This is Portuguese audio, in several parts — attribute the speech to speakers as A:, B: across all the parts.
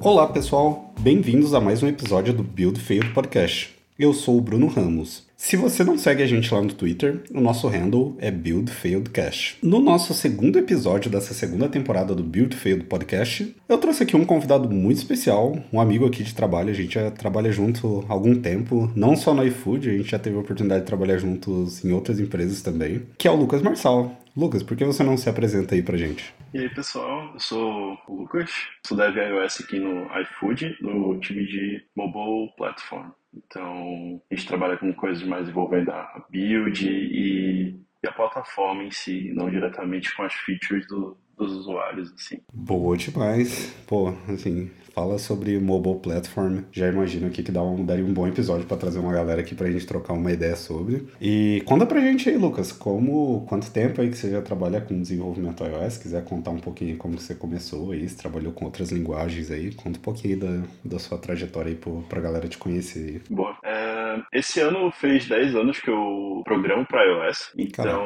A: Olá pessoal, bem-vindos a mais um episódio do Build Failed Podcast. Eu sou o Bruno Ramos. Se você não segue a gente lá no Twitter, o nosso handle é Build. No nosso segundo episódio dessa segunda temporada do Build Failed Podcast, eu trouxe aqui um convidado muito especial, um amigo aqui de trabalho, a gente já trabalha junto há algum tempo, não só no iFood, a gente já teve a oportunidade de trabalhar juntos em outras empresas também, que é o Lucas Marçal. Lucas, por que você não se apresenta aí pra gente?
B: E aí, pessoal, eu sou o Lucas, sou dev iOS aqui no iFood, no time de Mobile Platform. Então, a gente trabalha com coisas mais envolvendo a build e, e a plataforma em si, não diretamente com as features do, dos usuários, assim.
A: Boa demais. Pô, assim, fala sobre mobile platform. Já imagino aqui que dá um, daria um bom episódio para trazer uma galera aqui pra gente trocar uma ideia sobre. E conta pra gente aí, Lucas, como quanto tempo aí que você já trabalha com desenvolvimento iOS? Se quiser contar um pouquinho como você começou aí, se trabalhou com outras linguagens aí, conta um pouquinho da, da sua trajetória aí pro, pra galera te conhecer aí.
B: Boa. É, esse ano fez 10 anos que eu programo para iOS, então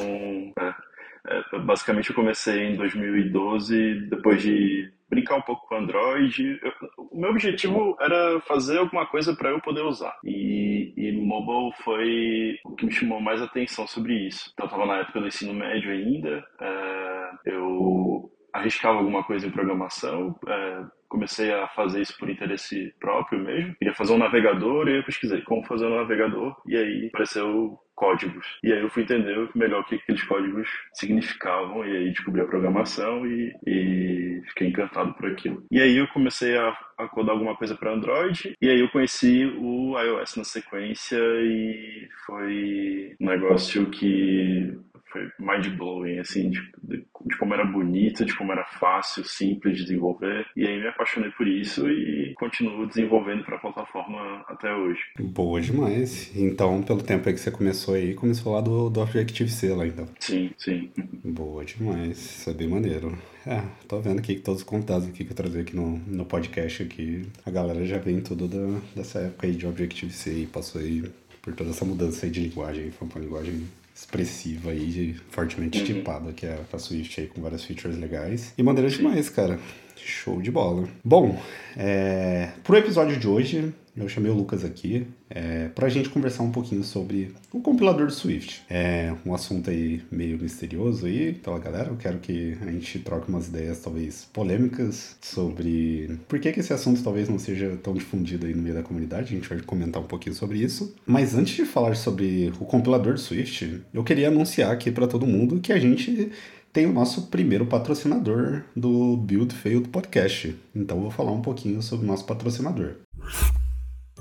B: é, basicamente eu comecei em 2012, depois de brincar um pouco com Android. Eu, o meu objetivo era fazer alguma coisa para eu poder usar. E, e mobile foi o que me chamou mais atenção sobre isso. Então, eu estava na época do ensino médio ainda. É, eu arriscava alguma coisa em programação. É, comecei a fazer isso por interesse próprio mesmo. Queria fazer um navegador e eu pesquisei como fazer um navegador e aí apareceu códigos. E aí eu fui entender melhor o que aqueles códigos significavam e aí descobri a programação e, e fiquei encantado por aquilo. E aí eu comecei a, a codar alguma coisa para Android e aí eu conheci o iOS na sequência e foi um negócio que foi mind-blowing, assim, de, de, de, como era bonito, de como era fácil, simples de desenvolver. E aí me apaixonei por isso e continuo desenvolvendo para a plataforma até hoje.
A: Boa demais. Então, pelo tempo aí que você começou aí, começou lá do, do Objective-C lá, então.
B: Sim, sim.
A: Boa demais. Isso é bem maneiro. É, tô vendo aqui que todos os contatos aqui que eu trazer aqui no, no podcast aqui, a galera já vem tudo da, dessa época aí de Objective-C e passou aí por toda essa mudança aí de linguagem. Foi uma linguagem expressiva aí, fortemente uhum. tipada, que é a Swift aí com várias features legais. E maneira demais, cara. Show de bola. Bom, é... pro episódio de hoje, eu chamei o Lucas aqui é, para a gente conversar um pouquinho sobre o compilador do Swift. É um assunto aí meio misterioso aí pela galera. Eu quero que a gente troque umas ideias talvez polêmicas sobre por que, que esse assunto talvez não seja tão difundido aí no meio da comunidade. A gente vai comentar um pouquinho sobre isso. Mas antes de falar sobre o compilador do Swift, eu queria anunciar aqui para todo mundo que a gente tem o nosso primeiro patrocinador do Build Failed Podcast. Então vou falar um pouquinho sobre o nosso patrocinador.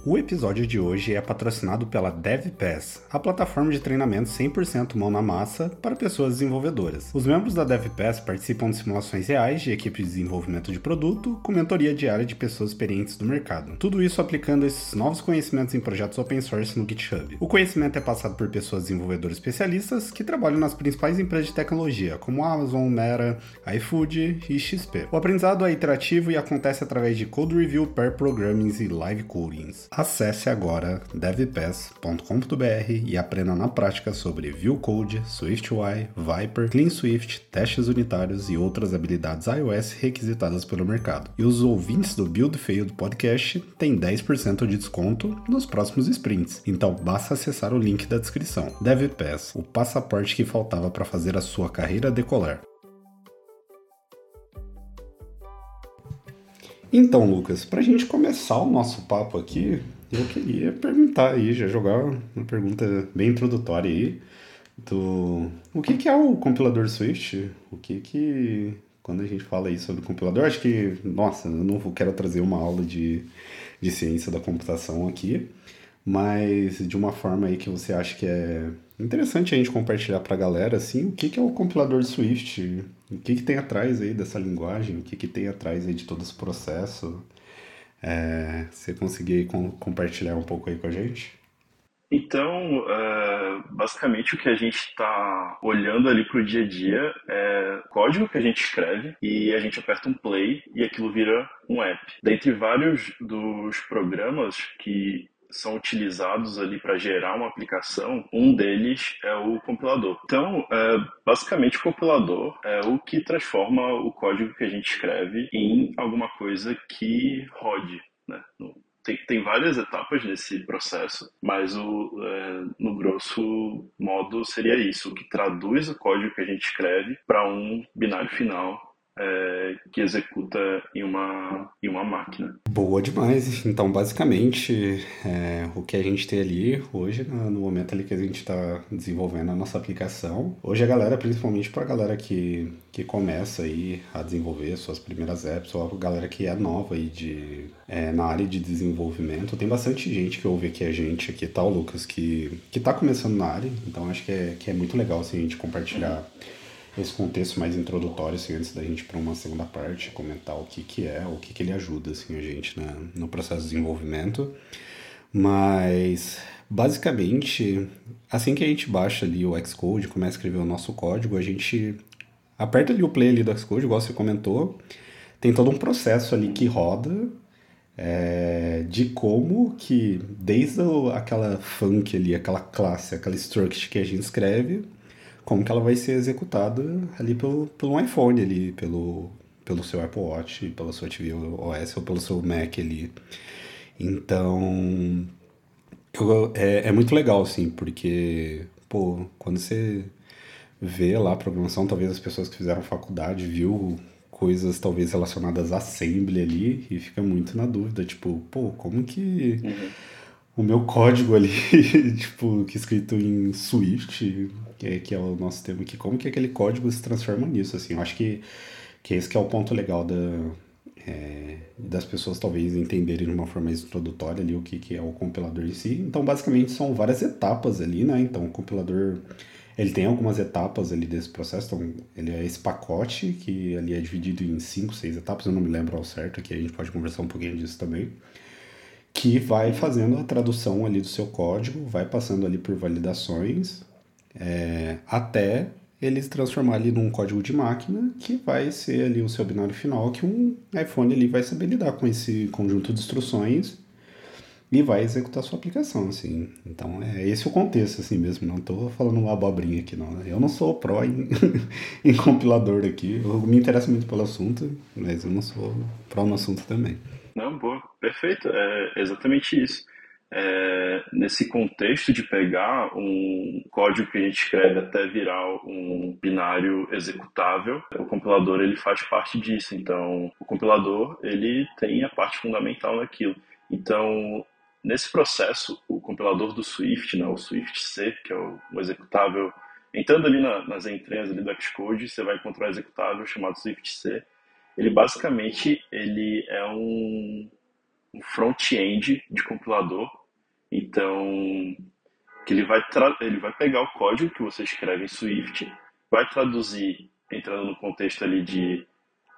A: O episódio de hoje é patrocinado pela DevPass, a plataforma de treinamento 100% mão na massa para pessoas desenvolvedoras. Os membros da DevPass participam de simulações reais de equipes de desenvolvimento de produto, com mentoria diária de pessoas experientes do mercado. Tudo isso aplicando esses novos conhecimentos em projetos open source no GitHub. O conhecimento é passado por pessoas desenvolvedoras especialistas que trabalham nas principais empresas de tecnologia, como Amazon, Meta, iFood e XP. O aprendizado é iterativo e acontece através de code review, pair programming e live codings. Acesse agora devpass.com.br e aprenda na prática sobre Vue Code, SwiftUI, Viper, Clean Swift, testes unitários e outras habilidades iOS requisitadas pelo mercado. E os ouvintes do Build Failed Podcast têm 10% de desconto nos próximos sprints. Então basta acessar o link da descrição. DevPass, o passaporte que faltava para fazer a sua carreira decolar. Então, Lucas, para a gente começar o nosso papo aqui, eu queria perguntar aí, já jogar uma pergunta bem introdutória aí, do o que, que é o compilador Swift? O que que, quando a gente fala aí sobre compilador, acho que, nossa, eu não quero trazer uma aula de, de ciência da computação aqui, mas de uma forma aí que você acha que é interessante a gente compartilhar para a galera, assim, o que, que é o compilador Swift, o que, que tem atrás aí dessa linguagem, o que, que tem atrás aí de todo esse processo. É, você conseguir com, compartilhar um pouco aí com a gente?
B: Então, uh, basicamente o que a gente está olhando ali para o dia a dia é código que a gente escreve e a gente aperta um play e aquilo vira um app. Dentre vários dos programas que são utilizados ali para gerar uma aplicação, um deles é o compilador. Então, é, basicamente, o compilador é o que transforma o código que a gente escreve em alguma coisa que rode né, tem, tem várias etapas nesse processo, mas o, é, no grosso modo seria isso, o que traduz o código que a gente escreve para um binário final é, que executa em uma, em uma máquina.
A: Boa demais. Então, basicamente, é, o que a gente tem ali hoje, no momento ali que a gente está desenvolvendo a nossa aplicação, hoje a galera, principalmente para a galera que, que começa aí a desenvolver suas primeiras apps, ou a galera que é nova aí de, é, na área de desenvolvimento, tem bastante gente que ouve aqui a gente, aqui tá o Lucas, que, que tá começando na área, então acho que é, que é muito legal assim, a gente compartilhar. Uhum esse contexto mais introdutório, assim, antes da gente para uma segunda parte, comentar o que, que é, o que, que ele ajuda, assim, a gente na, no processo de desenvolvimento. Mas, basicamente, assim que a gente baixa ali o Xcode, começa a escrever o nosso código, a gente aperta ali o play ali do Xcode, igual você comentou, tem todo um processo ali que roda é, de como que, desde aquela funk ali, aquela classe, aquela struct que a gente escreve, como que ela vai ser executada ali pelo, pelo iPhone ali, pelo, pelo seu Apple Watch, pela sua TV OS ou pelo seu Mac ali. Então, eu, é, é muito legal, assim, porque, pô, quando você vê lá a programação, talvez as pessoas que fizeram faculdade viu coisas talvez relacionadas a assembly ali e fica muito na dúvida, tipo, pô, como que uhum. O meu código ali, tipo, que é escrito em Swift, que é, que é o nosso tema aqui, como que aquele código se transforma nisso, assim, eu acho que, que esse que é o ponto legal da, é, das pessoas talvez entenderem de uma forma mais introdutória ali o que, que é o compilador em si. Então, basicamente, são várias etapas ali, né? Então, o compilador, ele tem algumas etapas ali desse processo. Então, ele é esse pacote que ali é dividido em cinco, seis etapas, eu não me lembro ao certo, aqui a gente pode conversar um pouquinho disso também. Que vai fazendo a tradução ali do seu código, vai passando ali por validações, é, até ele se transformar ali num código de máquina que vai ser ali o seu binário final, que um iPhone ali vai saber lidar com esse conjunto de instruções e vai executar sua aplicação, assim. Então é esse o contexto, assim mesmo. Não estou falando uma abobrinha aqui, não. Eu não sou pró em, em compilador aqui. Eu me interesso muito pelo assunto, mas eu não sou pró no assunto também.
B: Não, boa. Perfeito. É exatamente isso é, nesse contexto de pegar um código que a gente escreve até virar um binário executável, o compilador ele faz parte disso. Então, o compilador ele tem a parte fundamental naquilo. Então, nesse processo, o compilador do Swift, né, o Swift C, que é o, o executável, entrando ali na, nas entranhas ali do Xcode, você vai encontrar um executável chamado Swift C. Ele basicamente ele é um, um front-end de compilador então, que ele vai, ele vai pegar o código que você escreve em Swift, vai traduzir, entrando no contexto ali de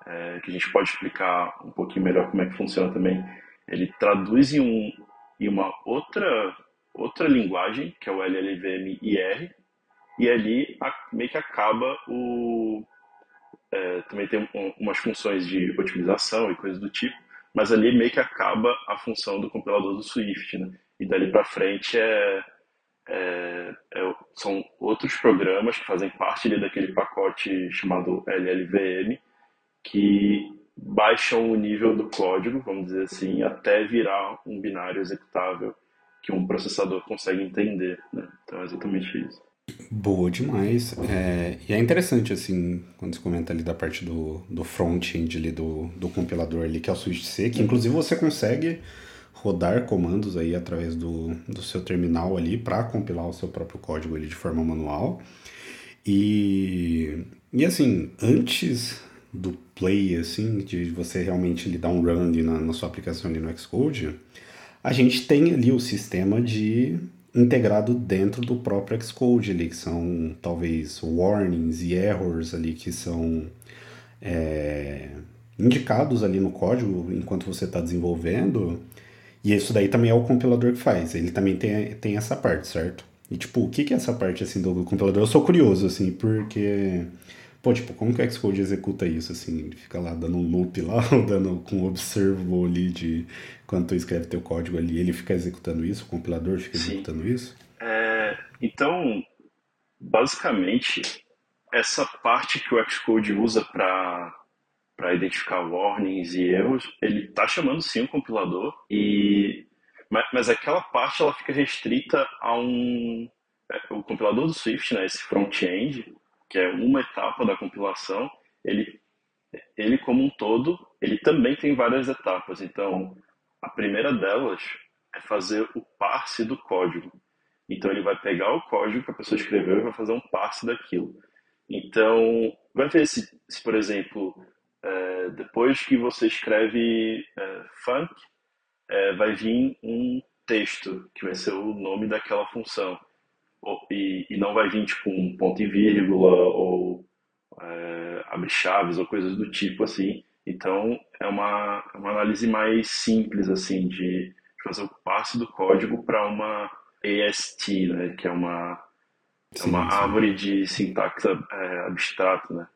B: é, que a gente pode explicar um pouquinho melhor como é que funciona também. Ele traduz em, um, em uma outra outra linguagem, que é o LLVM IR, e ali a, meio que acaba o. É, também tem um, umas funções de otimização e coisas do tipo, mas ali meio que acaba a função do compilador do Swift, né? e dali para frente é, é, é, são outros programas que fazem parte ali daquele pacote chamado LLVM que baixam o nível do código, vamos dizer assim, até virar um binário executável que um processador consegue entender. Né? Então é exatamente isso.
A: Boa demais. É, e é interessante, assim, quando você comenta ali da parte do, do front-end ali, do, do compilador ali, que é o Switch C, que inclusive você consegue rodar comandos aí através do, do seu terminal ali para compilar o seu próprio código ali de forma manual. E, e assim, antes do play, assim, de você realmente lhe dar um run ali na, na sua aplicação ali no Xcode, a gente tem ali o sistema de integrado dentro do próprio Xcode ali, que são talvez warnings e errors ali que são é, indicados ali no código enquanto você está desenvolvendo e isso daí também é o compilador que faz. Ele também tem, tem essa parte, certo? E tipo, o que, que é essa parte assim do compilador? Eu sou curioso, assim, porque Pô, tipo, como que o Xcode executa isso, assim? Ele fica lá dando um loop lá, dando com um observable ali de quando tu escreve teu código ali, ele fica executando isso, o compilador fica Sim. executando isso?
B: É, então, basicamente, essa parte que o Xcode usa para para identificar warnings e erros, ele está chamando sim o compilador e mas, mas aquela parte ela fica restrita a um é, o compilador do Swift, né, esse front-end, que é uma etapa da compilação, ele, ele como um todo, ele também tem várias etapas. Então, a primeira delas é fazer o parse do código. Então, ele vai pegar o código que a pessoa escreveu e vai fazer um parse daquilo. Então, vai ver se, se por exemplo, é, depois que você escreve é, funk, é, vai vir um texto que vai ser o nome daquela função e, e não vai vir tipo um ponto e vírgula ou é, abre chaves ou coisas do tipo assim. Então é uma, é uma análise mais simples assim de, de fazer o passe do código para uma AST, né, que é uma é sim, uma sim. árvore de sintaxe é, abstrata, né?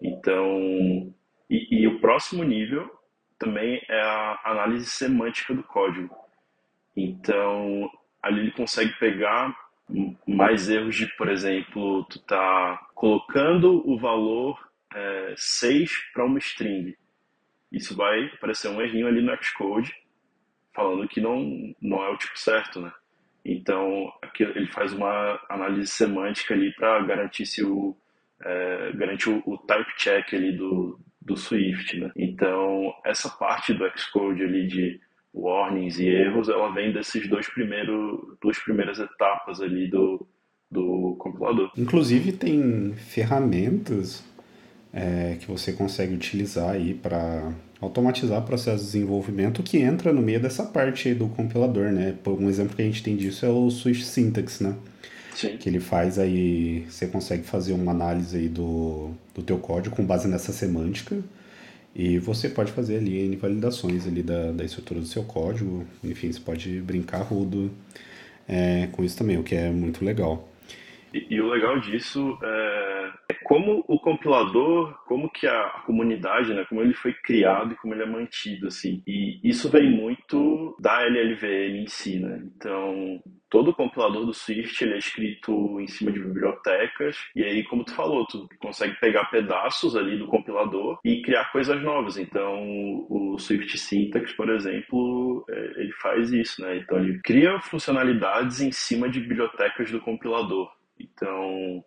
B: Então e, e o próximo nível também é a análise semântica do código. Então ali ele consegue pegar mais erros de, por exemplo, tu tá colocando o valor é, 6 para uma string. Isso vai aparecer um errinho ali no Xcode falando que não, não é o tipo certo, né? Então, aqui ele faz uma análise semântica ali para garantir se o é, o, o, type check ali do, do Swift, né? Então, essa parte do Xcode ali de warnings e erros, ela vem desses dois primeiros, duas primeiras etapas ali do, do compilador.
A: Inclusive tem ferramentas é, que você consegue utilizar aí para automatizar o processo de desenvolvimento que entra no meio dessa parte do compilador, né? Um exemplo que a gente tem disso é o Swift Syntax, né?
B: Sim.
A: Que ele faz aí, você consegue fazer uma análise aí do, do teu código com base nessa semântica e você pode fazer ali N validações ali da, da estrutura do seu código. Enfim, você pode brincar rudo é, com isso também, o que é muito legal.
B: E, e o legal disso é, como o compilador, como que a, a, comunidade, né, como ele foi criado e como ele é mantido, assim. E isso vem muito da LLVM em si, né? Então, todo o compilador do Swift ele é escrito em cima de bibliotecas e aí como tu falou tu consegue pegar pedaços ali do compilador e criar coisas novas então o Swift Syntax por exemplo é, ele faz isso né então ele cria funcionalidades em cima de bibliotecas do compilador então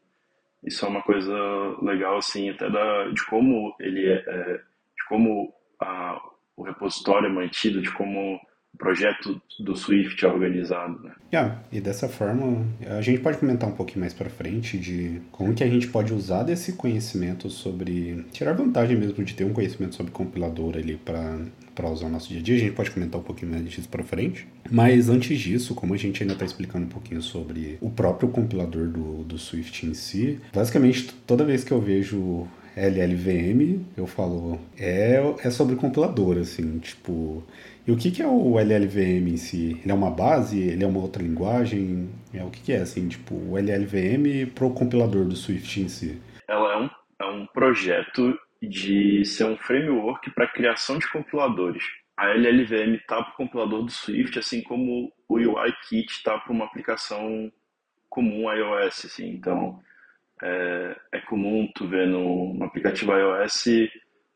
B: isso é uma coisa legal assim até da, de como ele é, é de como a, o repositório é mantido de como projeto do Swift organizado, né?
A: Yeah, e dessa forma, a gente pode comentar um pouquinho mais para frente de como que a gente pode usar desse conhecimento sobre tirar vantagem mesmo de ter um conhecimento sobre compilador ali para para usar no nosso dia a dia. A gente pode comentar um pouquinho mais disso para frente. Mas antes disso, como a gente ainda está explicando um pouquinho sobre o próprio compilador do, do Swift em si, basicamente toda vez que eu vejo LLVM, eu falo, é, é sobre compilador, assim, tipo, e o que, que é o LLVM em si? Ele é uma base? Ele é uma outra linguagem? É, o que, que é, assim, tipo, o LLVM para o compilador do Swift em si?
B: Ela é um, é um projeto de ser um framework para criação de compiladores. A LLVM está para o compilador do Swift, assim como o UIKit está para uma aplicação comum iOS. Assim. Então, é, é comum tu ver no, no aplicativo iOS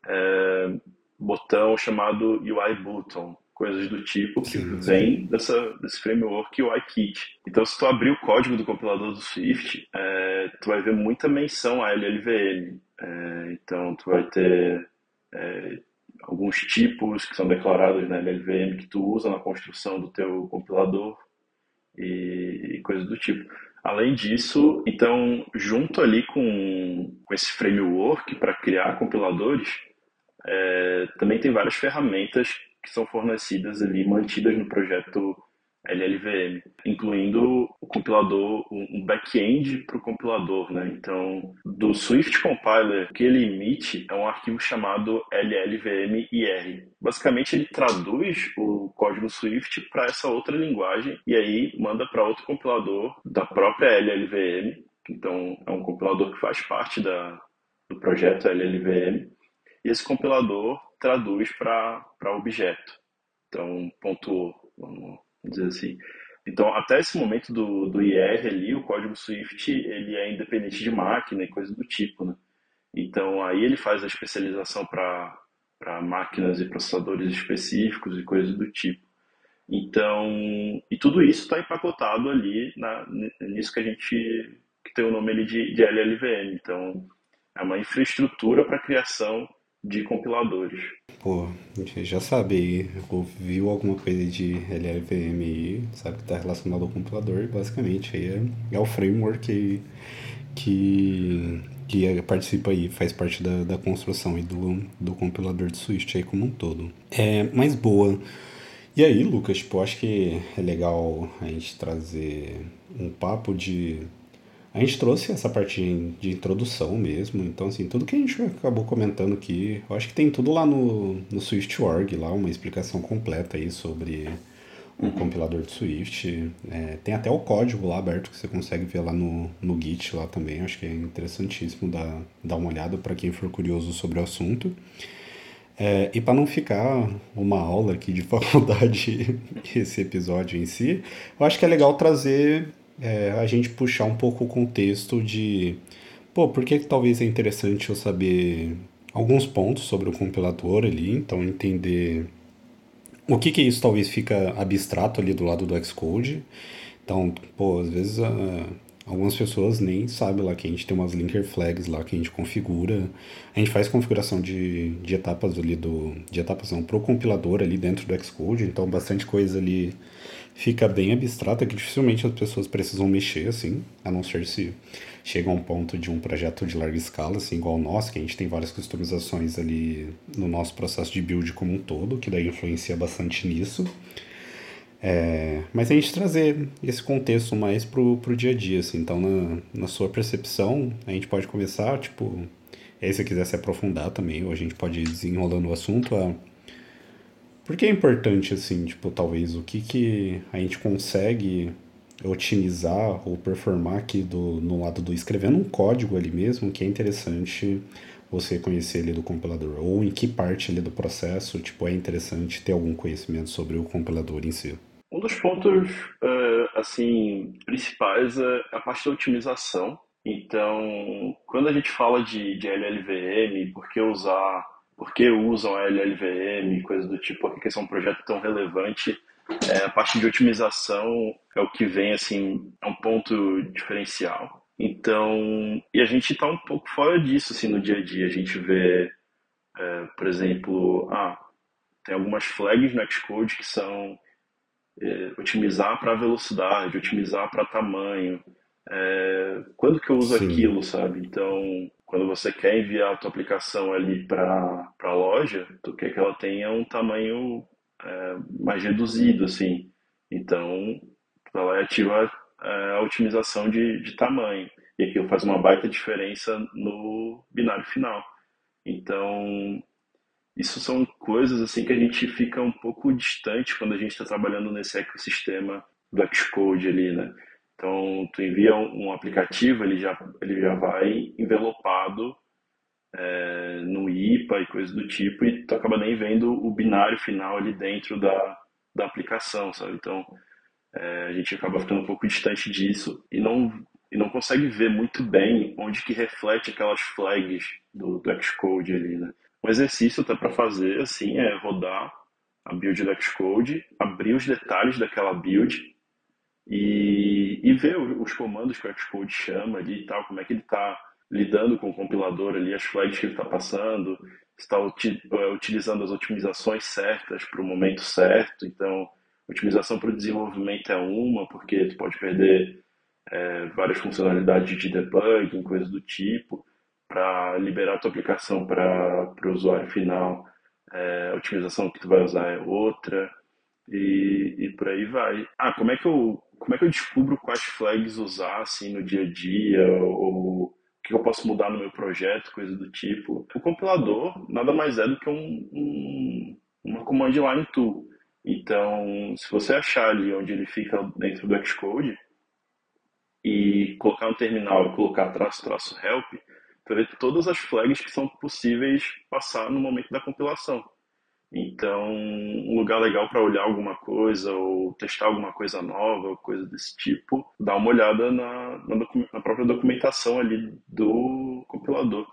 B: é, botão chamado UI Button, coisas do tipo que sim, vem Dessa, desse framework UIKit. Então, se tu abrir o código do compilador do Swift, é, tu vai ver muita menção a LLVM. É, então, tu vai ter é, alguns tipos que são declarados na LLVM que tu usa na construção do teu compilador e, e coisas do tipo. Além disso, então, junto ali com, com esse framework para criar compiladores, é, também tem várias ferramentas que são fornecidas ali, mantidas no projeto LLVM, incluindo o compilador, um back-end para o compilador, né? Então, do Swift Compiler, o que ele emite é um arquivo chamado LLVM-IR. Basicamente, ele traduz o código Swift para essa outra linguagem e aí manda para outro compilador da própria LLVM. Então, é um compilador que faz parte da, do projeto LLVM, e esse compilador traduz para objeto. Então, pontuou, vamos dizer assim. Então, até esse momento do, do IR ali, o código Swift, ele é independente de máquina e coisa do tipo, né? Então, aí ele faz a especialização para máquinas e processadores específicos e coisas do tipo. Então, e tudo isso está empacotado ali na, nisso que a gente que tem o nome ali de, de LLVM. Então, é uma infraestrutura para criação de compiladores.
A: Pô, já sabe, ouviu alguma coisa de LLVM aí, sabe que está relacionado ao compilador, basicamente aí é, é o framework que, que, que é, participa aí, faz parte da, da construção e do, do compilador de Swift aí como um todo. É mais boa. E aí, Lucas, tipo, acho que é legal a gente trazer um papo de a gente trouxe essa parte de introdução mesmo, então assim, tudo que a gente acabou comentando aqui, eu acho que tem tudo lá no, no Swift.org, lá uma explicação completa aí sobre o compilador de Swift. É, tem até o código lá aberto que você consegue ver lá no, no Git lá também, acho que é interessantíssimo dar, dar uma olhada para quem for curioso sobre o assunto. É, e para não ficar uma aula aqui de faculdade esse episódio em si, eu acho que é legal trazer é, a gente puxar um pouco o contexto de, pô, por que talvez é interessante eu saber alguns pontos sobre o compilador ali, então entender o que que isso talvez fica abstrato ali do lado do Xcode. Então, pô, às vezes uh, algumas pessoas nem sabem lá que a gente tem umas linker flags lá que a gente configura. A gente faz configuração de, de etapas ali do. de etapas não, pro compilador ali dentro do Xcode, então bastante coisa ali fica bem abstrata que dificilmente as pessoas precisam mexer, assim, a não ser se chega a um ponto de um projeto de larga escala, assim, igual o nosso, que a gente tem várias customizações ali no nosso processo de build como um todo, que daí influencia bastante nisso. É, mas a gente trazer esse contexto mais pro, pro dia a dia, assim, então na, na sua percepção, a gente pode começar, tipo, aí se quiser se aprofundar também, ou a gente pode ir desenrolando o assunto, a por que é importante, assim, tipo, talvez o que, que a gente consegue otimizar ou performar aqui do, no lado do escrevendo um código ali mesmo, que é interessante você conhecer ele do compilador, ou em que parte ali do processo, tipo, é interessante ter algum conhecimento sobre o compilador em si.
B: Um dos pontos, uh, assim, principais é a parte da otimização. Então, quando a gente fala de, de LLVM, por que usar por que usam a LLVM, coisas do tipo, por que esse é um projeto tão relevante. É, a parte de otimização é o que vem, assim, é um ponto diferencial. Então, e a gente está um pouco fora disso, assim, no dia a dia. A gente vê, é, por exemplo, ah, tem algumas flags no Xcode que são é, otimizar para velocidade, otimizar para tamanho. É, quando que eu uso Sim. aquilo, sabe? Então, quando você quer enviar a tua aplicação ali para a loja, tu quer que ela tenha um tamanho é, mais reduzido, assim. Então, ela ativa é, a otimização de, de tamanho. E aquilo faz uma baita diferença no binário final. Então, isso são coisas assim que a gente fica um pouco distante quando a gente está trabalhando nesse ecossistema do Xcode ali, né? Então, tu envia um, um aplicativo, ele já, ele já vai envelopado é, no IPA e coisas do tipo, e tu acaba nem vendo o binário final ali dentro da, da aplicação, sabe? Então, é, a gente acaba ficando um pouco distante disso e não, e não consegue ver muito bem onde que reflete aquelas flags do, do Xcode ali, né? Um exercício até para fazer, assim, é rodar a build do Xcode, abrir os detalhes daquela build e, e ver os comandos que o Xcode chama ali e tal, como é que ele está lidando com o compilador ali, as flags que ele está passando, está é, utilizando as otimizações certas para o momento certo. Então, otimização para o desenvolvimento é uma, porque tu pode perder é, várias funcionalidades de debugging, coisas do tipo, para liberar a tua aplicação para o usuário final. É, a otimização que tu vai usar é outra e, e por aí vai. Ah, como é que eu como é que eu descubro quais flags usar assim no dia a dia ou o que eu posso mudar no meu projeto, coisa do tipo. O compilador nada mais é do que um, um, uma command line tool. Então, se você achar ali onde ele fica dentro do Xcode e colocar no terminal e colocar traço traço help, ver todas as flags que são possíveis passar no momento da compilação. Então, um lugar legal para olhar alguma coisa ou testar alguma coisa nova, coisa desse tipo, dá uma olhada na, na, na própria documentação ali do compilador,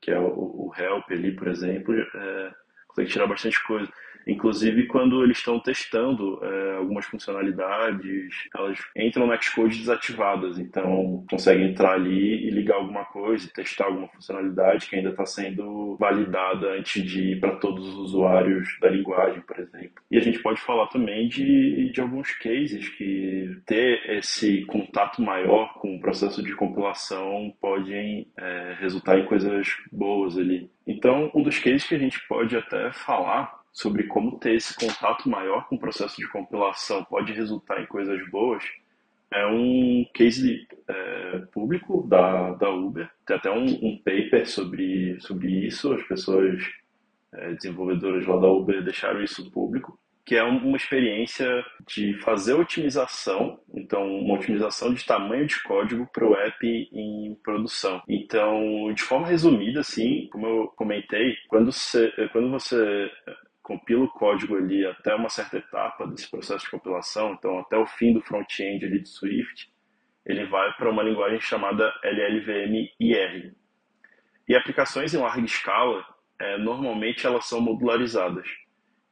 B: que é o, o help ali, por exemplo, é, consegue tirar bastante coisa. Inclusive, quando eles estão testando é, algumas funcionalidades, elas entram no Xcode desativadas, então consegue entrar ali e ligar alguma coisa, testar alguma funcionalidade que ainda está sendo validada antes de ir para todos os usuários da linguagem, por exemplo. E a gente pode falar também de, de alguns cases que ter esse contato maior com o processo de compilação podem é, resultar em coisas boas ali. Então, um dos cases que a gente pode até falar sobre como ter esse contato maior com o processo de compilação pode resultar em coisas boas, é um case é, público da, da Uber. Tem até um, um, paper sobre, sobre isso, as pessoas é, desenvolvedoras lá da Uber deixaram isso público, que é uma experiência de fazer otimização, então uma otimização de tamanho de código para o app em produção. Então, de forma resumida, assim, como eu comentei, quando você, quando você compila o código ali até uma certa etapa desse processo de compilação, então até o fim do front-end ali de Swift, ele vai para uma linguagem chamada LLVM-IR. E aplicações em larga escala, é, normalmente elas são modularizadas.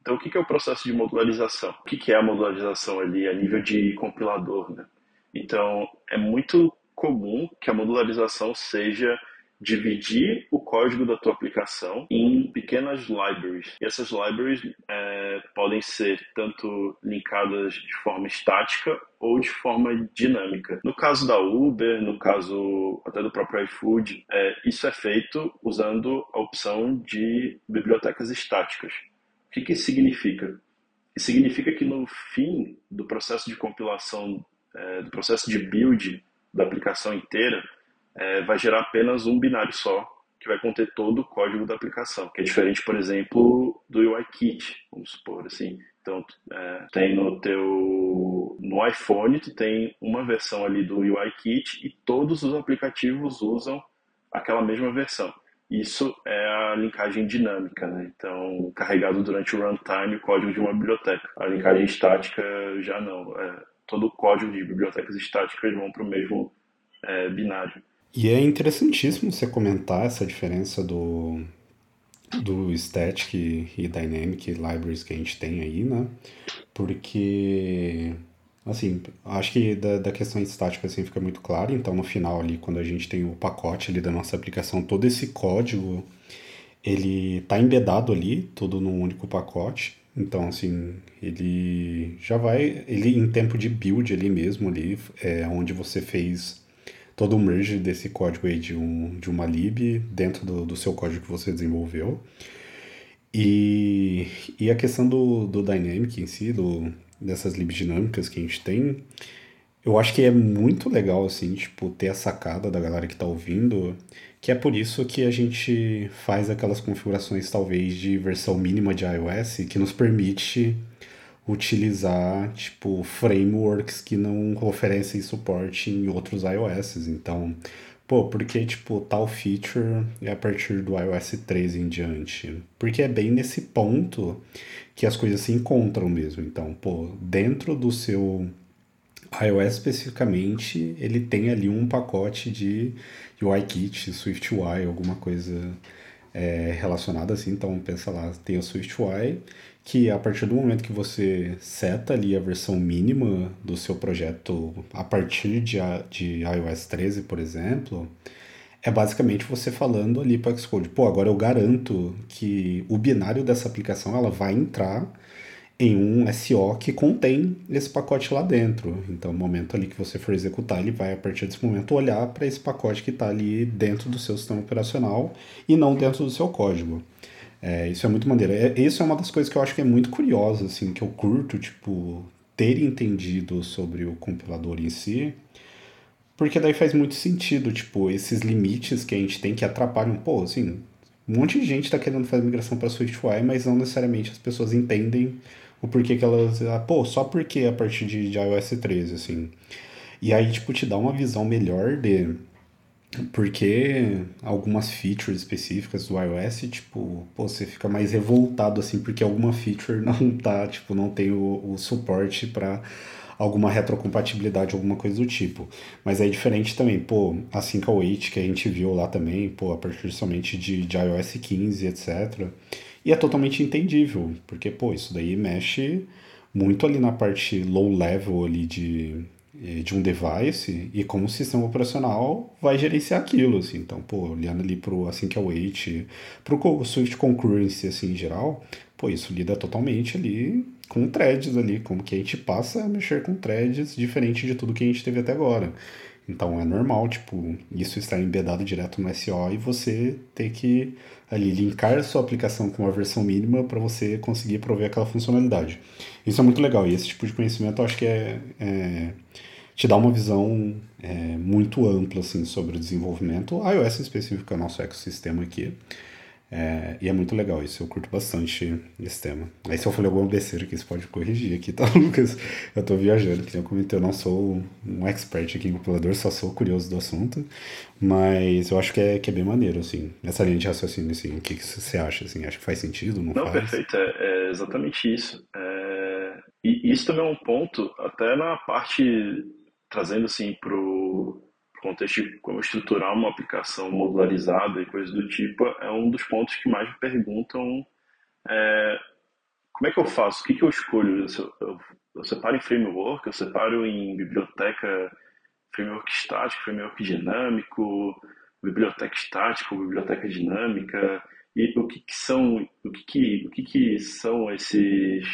B: Então, o que é o processo de modularização? O que é a modularização ali a nível de compilador? Né? Então, é muito comum que a modularização seja dividir o código da tua aplicação em pequenas libraries. E essas libraries é, podem ser tanto linkadas de forma estática ou de forma dinâmica. No caso da Uber, no caso até do próprio iFood, é, isso é feito usando a opção de bibliotecas estáticas. O que, que isso significa? Isso significa que no fim do processo de compilação, é, do processo de build da aplicação inteira, é, vai gerar apenas um binário só, que vai conter todo o código da aplicação, que é diferente, por exemplo, do UIKit, vamos supor assim. Então, é, tem no teu no iPhone, tu tem uma versão ali do UIKit e todos os aplicativos usam aquela mesma versão. Isso é a linkagem dinâmica, né? Então, carregado durante o runtime o código de uma biblioteca. A linkagem estática já não. É, todo o código de bibliotecas estáticas vão para o mesmo é, binário.
A: E é interessantíssimo você comentar essa diferença do, do static e dynamic libraries que a gente tem aí, né? Porque, assim, acho que da, da questão estática assim fica muito claro. Então, no final ali, quando a gente tem o pacote ali da nossa aplicação, todo esse código, ele tá embedado ali, tudo num único pacote. Então, assim, ele já vai, ele em tempo de build ali mesmo, ali, é onde você fez todo o merge desse código aí de, um, de uma lib dentro do, do seu código que você desenvolveu. E, e a questão do, do Dynamic em si, do, dessas libs dinâmicas que a gente tem, eu acho que é muito legal, assim, tipo, ter a sacada da galera que tá ouvindo, que é por isso que a gente faz aquelas configurações, talvez, de versão mínima de iOS, que nos permite utilizar tipo frameworks que não oferecem suporte em outros iOS. Então, pô, porque tipo tal feature é a partir do iOS 13 em diante? Porque é bem nesse ponto que as coisas se encontram mesmo. Então, pô, dentro do seu iOS especificamente, ele tem ali um pacote de UIKit, SwiftUI, alguma coisa é, relacionada assim. Então, pensa lá, tem o SwiftUI que a partir do momento que você seta ali a versão mínima do seu projeto a partir de, de iOS 13, por exemplo, é basicamente você falando ali para o Xcode, pô, agora eu garanto que o binário dessa aplicação ela vai entrar em um SO que contém esse pacote lá dentro. Então, no momento ali que você for executar, ele vai, a partir desse momento, olhar para esse pacote que está ali dentro do seu sistema operacional e não dentro do seu código. É, isso é muito maneiro. É, isso é uma das coisas que eu acho que é muito curiosa, assim, que eu curto, tipo, ter entendido sobre o compilador em si, porque daí faz muito sentido, tipo, esses limites que a gente tem que atrapalham, pô, assim, um monte de gente está querendo fazer migração para SwiftUI, mas não necessariamente as pessoas entendem o porquê que elas, pô, só porque a partir de, de iOS 13, assim. E aí, tipo, te dá uma visão melhor de porque algumas features específicas do iOS, tipo, pô, você fica mais revoltado assim porque alguma feature não tá, tipo, não tem o, o suporte para alguma retrocompatibilidade, alguma coisa do tipo. Mas é diferente também, pô, a 508 que a gente viu lá também, pô, a partir somente de, de iOS 15, etc. E é totalmente entendível, porque, pô, isso daí mexe muito ali na parte low level ali de, eh, de um device e como o sistema operacional vai gerenciar aquilo, assim. Então, pô, olhando ali pro assim que é pro Swift Concurrency, assim, em geral, pô, isso lida totalmente ali com threads ali, como que a gente passa a mexer com threads diferente de tudo que a gente teve até agora. Então é normal, tipo, isso estar embedado direto no SO e você ter que ali linkar sua aplicação com uma versão mínima para você conseguir prover aquela funcionalidade. Isso é muito legal e esse tipo de conhecimento eu acho que é, é te dá uma visão é, muito ampla assim sobre o desenvolvimento iOS em específico, é o nosso ecossistema aqui. É, e é muito legal isso, eu curto bastante esse tema. Aí se eu falei alguma besteira aqui, você pode corrigir aqui, tá, Lucas? Eu tô viajando, que eu comentei, eu não sou um expert aqui em compilador, só sou curioso do assunto, mas eu acho que é, que é bem maneiro, assim, essa linha de raciocínio, assim, o que, que você acha, assim, acha que faz sentido, não,
B: não
A: faz?
B: perfeito, é, é exatamente isso. É... E isso também é um ponto, até na parte, trazendo, assim, pro contexto de como estruturar uma aplicação modularizada e coisas do tipo, é um dos pontos que mais me perguntam é, como é que eu faço, o que, que eu escolho? Eu, eu, eu, separo em framework, eu separo em biblioteca, framework estático, framework dinâmico, biblioteca estática biblioteca dinâmica, e o que, que são, o que, que, o que, que são esses,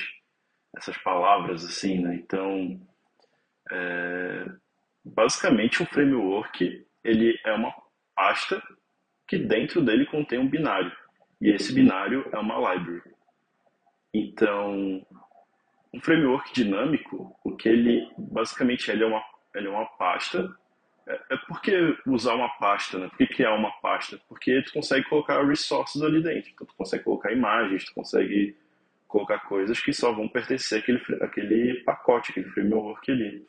B: essas palavras assim, né? Então, é, basicamente um framework ele é uma pasta que dentro dele contém um binário e esse binário é uma library. Então, um framework dinâmico, o que ele basicamente ele é uma ele é uma pasta. É, é porque usar uma pasta, né? Por que criar uma pasta? Porque tu consegue colocar resources ali dentro. Então, tu consegue colocar imagens, tu consegue colocar coisas que só vão pertencer àquele, àquele pacote, aquele framework ali.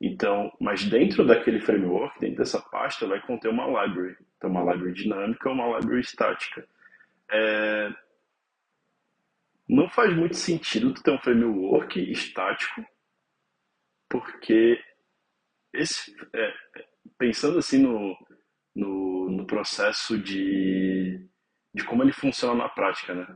B: Então, mas dentro daquele framework, dentro dessa pasta, vai conter uma library. Então, uma library dinâmica ou uma library estática. É... Não faz muito sentido ter um framework estático, porque esse, é, pensando assim no, no, no, processo de, de como ele funciona na prática, né?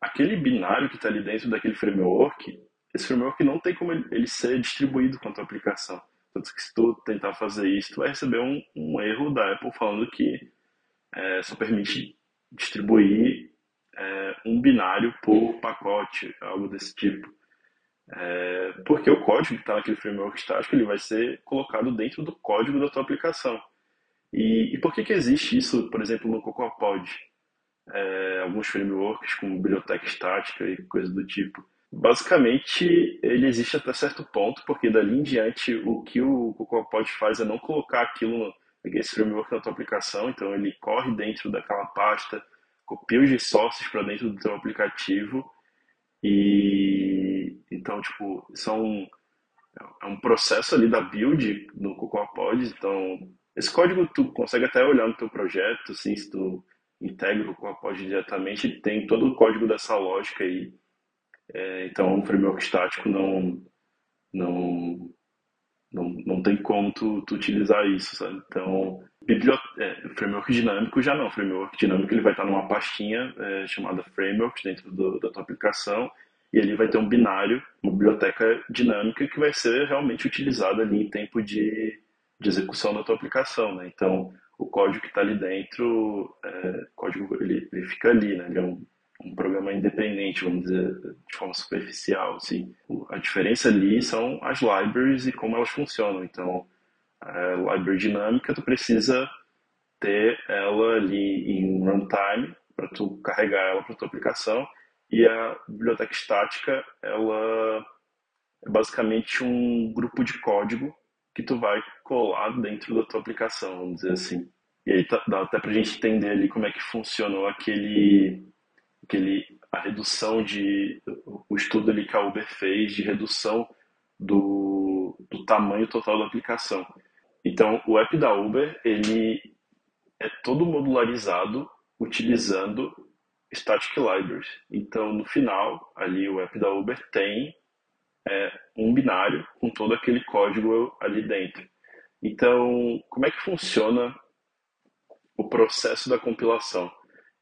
B: Aquele binário que está ali dentro daquele framework, esse framework não tem como ele, ser distribuído com a tua aplicação. Tanto que se tu tentar fazer isso, tu vai receber um, um erro da Apple falando que é, só permite distribuir é, um binário por pacote, algo desse tipo. É, porque o código que está naquele framework estático ele vai ser colocado dentro do código da tua aplicação. E, e por que, que existe isso, por exemplo, no CocoaPod? É, alguns frameworks com biblioteca estática e coisas do tipo. Basicamente, ele existe até certo ponto, porque dali em diante o que o CocoaPod faz é não colocar aquilo, esse framework na tua aplicação, então ele corre dentro daquela pasta, copia os resources para dentro do teu aplicativo e então tipo são é um processo ali da build no CocoaPod, então esse código tu consegue até olhar no teu projeto, assim, se tu integra o CocoaPod diretamente, tem todo o código dessa lógica aí é, então, um framework estático não, não, não, não tem como tu, tu utilizar isso, sabe? Então, é, framework dinâmico já não. Framework dinâmico ele vai estar numa pastinha é, chamada frameworks dentro do, da tua aplicação e ele vai ter um binário, uma biblioteca dinâmica que vai ser realmente utilizada ali em tempo de, de execução da tua aplicação, né? Então, o código que está ali dentro, é, código ele, ele fica ali, né? Ele é um um programa independente, vamos dizer, de forma superficial. Assim. A diferença ali são as libraries e como elas funcionam. Então, a library dinâmica, tu precisa ter ela ali em runtime para tu carregar ela para tua aplicação e a biblioteca estática, ela é basicamente um grupo de código que tu vai colar dentro da tua aplicação, vamos dizer assim. E aí tá, dá até para a gente entender ali como é que funcionou aquele aquele, a redução de. o estudo ali que a Uber fez de redução do, do tamanho total da aplicação. Então, o app da Uber, ele é todo modularizado utilizando static libraries. Então, no final, ali o app da Uber tem é, um binário com todo aquele código ali dentro. Então, como é que funciona o processo da compilação?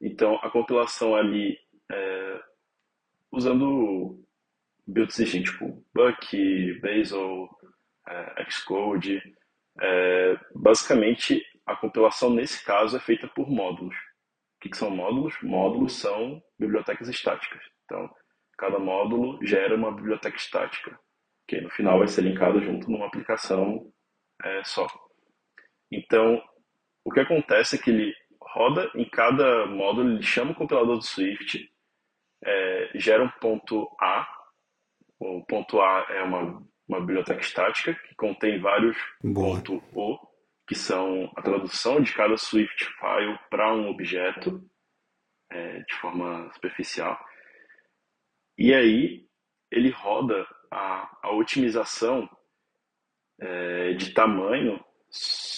B: Então, a compilação ali, é, usando build system tipo Buck, Bazel, é, Xcode, é, basicamente a compilação nesse caso é feita por módulos. O que, que são módulos? Módulos são bibliotecas estáticas. Então, cada módulo gera uma biblioteca estática, que no final vai ser linkada junto numa aplicação é, só. Então, o que acontece é que ele roda em cada módulo, ele chama o compilador do Swift, é, gera um ponto A. O ponto A é uma, uma biblioteca estática que contém vários pontos O, que são a tradução de cada Swift file para um objeto é, de forma superficial. E aí ele roda a, a otimização é, de tamanho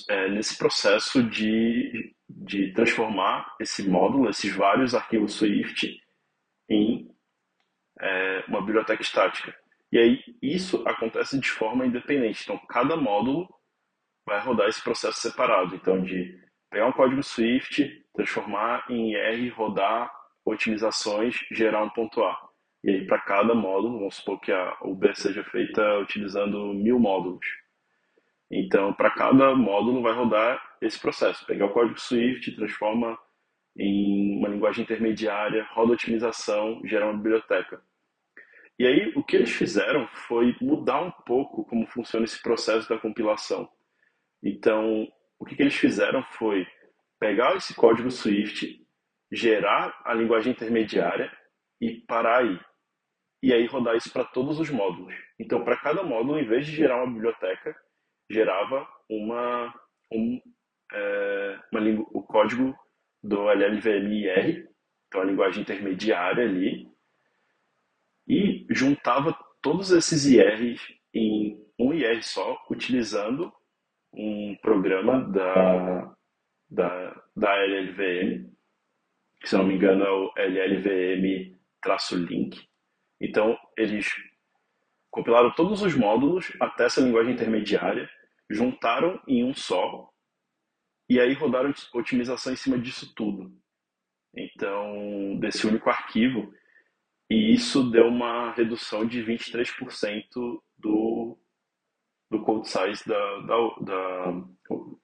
B: é, nesse processo de, de transformar esse módulo, esses vários arquivos Swift, em é, uma biblioteca estática. E aí isso acontece de forma independente. Então, cada módulo vai rodar esse processo separado. Então, de pegar um código Swift, transformar em R, rodar otimizações, gerar um ponto A. E aí, para cada módulo, vamos supor que a Uber seja feita utilizando mil módulos. Então, para cada módulo vai rodar esse processo. Pegar o código Swift, transforma em uma linguagem intermediária, roda otimização, gera uma biblioteca. E aí, o que eles fizeram foi mudar um pouco como funciona esse processo da compilação. Então, o que, que eles fizeram foi pegar esse código Swift, gerar a linguagem intermediária e parar aí. E aí rodar isso para todos os módulos. Então, para cada módulo, em vez de gerar uma biblioteca, gerava uma, um, é, uma o código do LLVM-IR, então a linguagem intermediária ali, e juntava todos esses IRs em um IR só, utilizando um programa da, da, da LLVM, que se não me engano é o LLVM-link. Então, eles compilaram todos os módulos até essa linguagem intermediária juntaram em um só e aí rodaram otimização em cima disso tudo. Então, desse único arquivo. E isso deu uma redução de 23% do, do code size da, da, da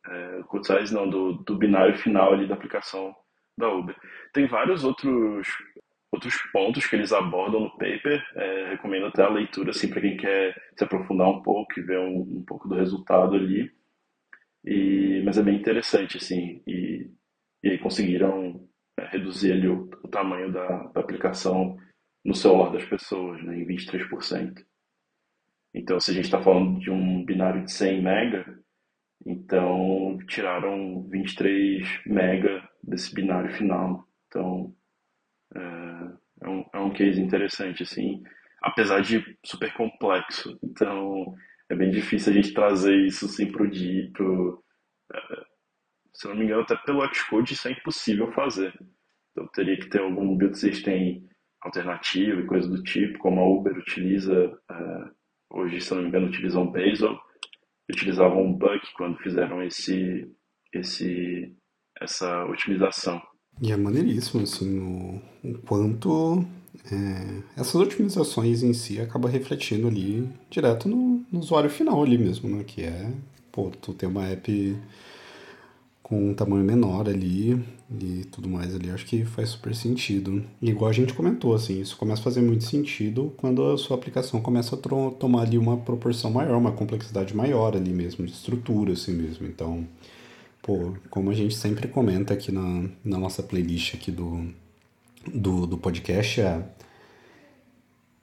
B: é, code size não, do, do binário final ali da aplicação da Uber. Tem vários outros outros pontos que eles abordam no paper. É, recomendo até a leitura assim, para quem quer se aprofundar um pouco e ver um, um pouco do resultado ali. E, mas é bem interessante, assim, e, e aí conseguiram é, reduzir ali o, o tamanho da, da, aplicação no celular das pessoas, né, em 23%. Então, se a gente está falando de um binário de 100 mega, então tiraram 23 mega desse binário final. Então, é, é, um, é um case interessante, assim, apesar de super complexo. Então, é bem difícil a gente trazer isso assim pro dia, pro, é, se não me engano, até pelo Xcode isso é impossível fazer. Então, teria que ter algum build system alternativo e coisa do tipo, como a Uber utiliza, é, hoje, se não me engano, utilizam Bazel, utilizavam um Buck quando fizeram esse, esse, essa otimização.
A: E é maneiríssimo, assim, o, o quanto é, essas otimizações em si acabam refletindo ali direto no, no, usuário final ali mesmo, né? Que é, pô, tu tem uma app com um tamanho menor ali e tudo mais ali, acho que faz super sentido. Igual a gente comentou, assim, isso começa a fazer muito sentido quando a sua aplicação começa a tomar ali uma proporção maior, uma complexidade maior ali mesmo, de estrutura assim mesmo. Então, Pô, como a gente sempre comenta aqui na, na nossa playlist aqui do, do, do podcast, é,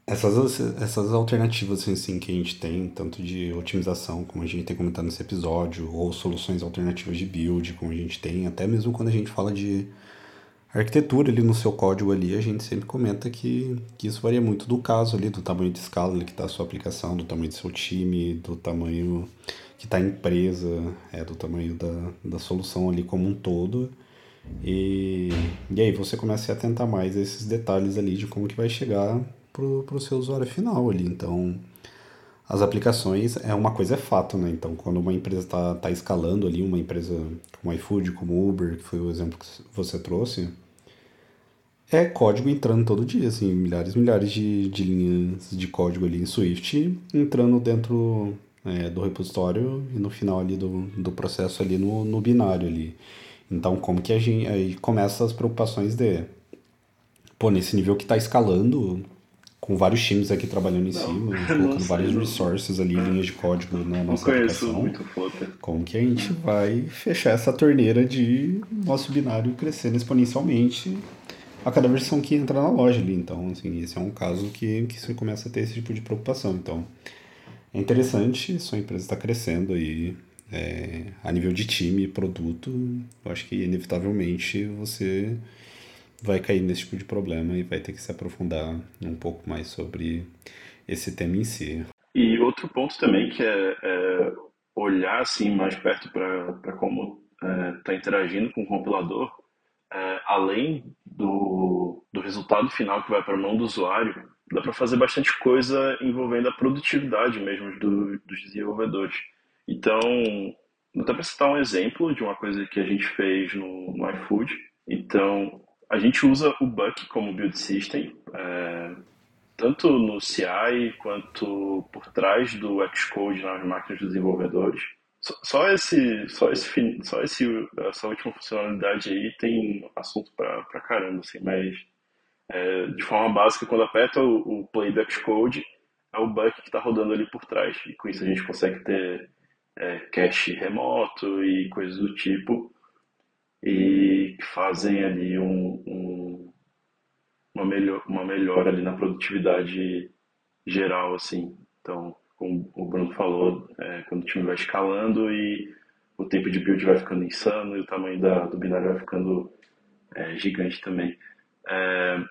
A: essas, essas alternativas assim, que a gente tem, tanto de otimização, como a gente tem comentado nesse episódio, ou soluções alternativas de build, como a gente tem, até mesmo quando a gente fala de arquitetura ali no seu código ali, a gente sempre comenta que, que isso varia muito do caso ali, do tamanho de escala ali que está a sua aplicação, do tamanho do seu time, do tamanho que está empresa, é, do tamanho da, da solução ali como um todo. E, e aí você começa a atentar mais a esses detalhes ali de como que vai chegar pro, pro seu usuário final ali. Então, as aplicações é uma coisa é fato, né? Então, quando uma empresa está tá escalando ali, uma empresa como iFood, como Uber, que foi o exemplo que você trouxe, é código entrando todo dia, assim, milhares e milhares de, de linhas de código ali em Swift entrando dentro é, do repositório e no final ali do, do processo ali no, no binário ali. Então, como que a gente. Aí começa as preocupações de. Pô, nesse nível que está escalando, com vários times aqui trabalhando em não, cima, colocando vários não. resources ali, linhas de código na nossa não aplicação. Muito Flutter. Como que a gente vai fechar essa torneira de nosso binário crescendo exponencialmente a cada versão que entra na loja ali. Então, assim, esse é um caso que, que você começa a ter esse tipo de preocupação. Então, é interessante, sua empresa está crescendo aí é, a nível de time e produto, eu acho que inevitavelmente você vai cair nesse tipo de problema e vai ter que se aprofundar um pouco mais sobre esse tema em si.
B: E outro ponto também que é, é olhar assim mais perto para como está é, interagindo com o compilador, é, além do, do resultado final que vai para a mão do usuário, dá para fazer bastante coisa envolvendo a produtividade mesmo do, dos desenvolvedores. Então, até para citar um exemplo de uma coisa que a gente fez no, no iFood. Então, a gente usa o Buck como build system, é, tanto no CI quanto por trás do Xcode nas máquinas dos desenvolvedores. Só, esse, só esse, só esse, essa última funcionalidade aí tem assunto para caramba, assim, mas é, de forma básica, quando aperta o, o play do Xcode, é o Buck que está rodando ali por trás. E com isso a gente consegue ter é, cache remoto e coisas do tipo, e que fazem ali um, um, uma, melhor, uma melhora ali na produtividade geral, assim. Então, como o Bruno falou, é, quando o time vai escalando e o tempo de build vai ficando insano e o tamanho da, do binário vai ficando é, gigante também. É,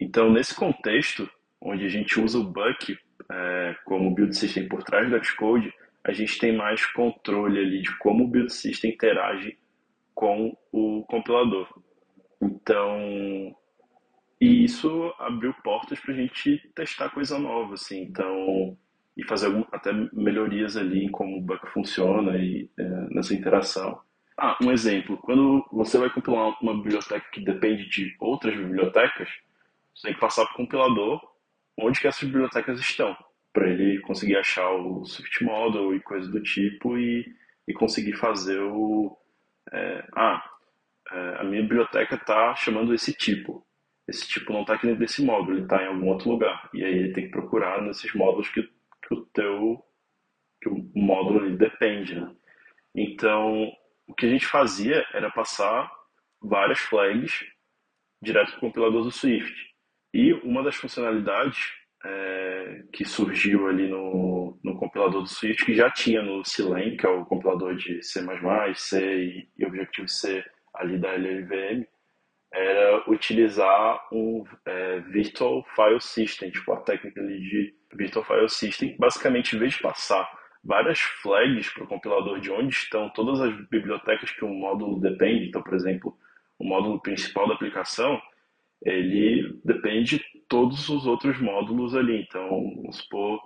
B: então, nesse contexto, onde a gente usa o Buck é, como build system por trás do Xcode, a gente tem mais controle ali de como o build system interage com o compilador. Então, e isso abriu portas para a gente testar coisa nova, assim, então e fazer algum, até melhorias ali em como o Buck funciona e é, nessa interação. Ah, um exemplo, quando você vai compilar uma biblioteca que depende de outras bibliotecas, você tem que passar para o compilador onde que essas bibliotecas estão para ele conseguir achar o Swift Model e coisas do tipo e, e conseguir fazer o. É, ah, é, a minha biblioteca está chamando esse tipo. Esse tipo não está aqui dentro desse módulo, ele está em algum outro lugar. E aí ele tem que procurar nesses módulos que, que o teu que o módulo depende, né? Então, o que a gente fazia era passar várias flags direto para o compilador do Swift. E uma das funcionalidades é, que surgiu ali no, no compilador do Swift, que já tinha no CLang, que é o compilador de C++, C e, e Objective-C ali da LLVM, era utilizar um é, Virtual File System, tipo a técnica ali de Virtual File System. Basicamente, em vez de passar várias flags para o compilador de onde estão todas as bibliotecas que um módulo depende, então, por exemplo, o módulo principal da aplicação, ele depende de todos os outros módulos ali. Então, vamos supor,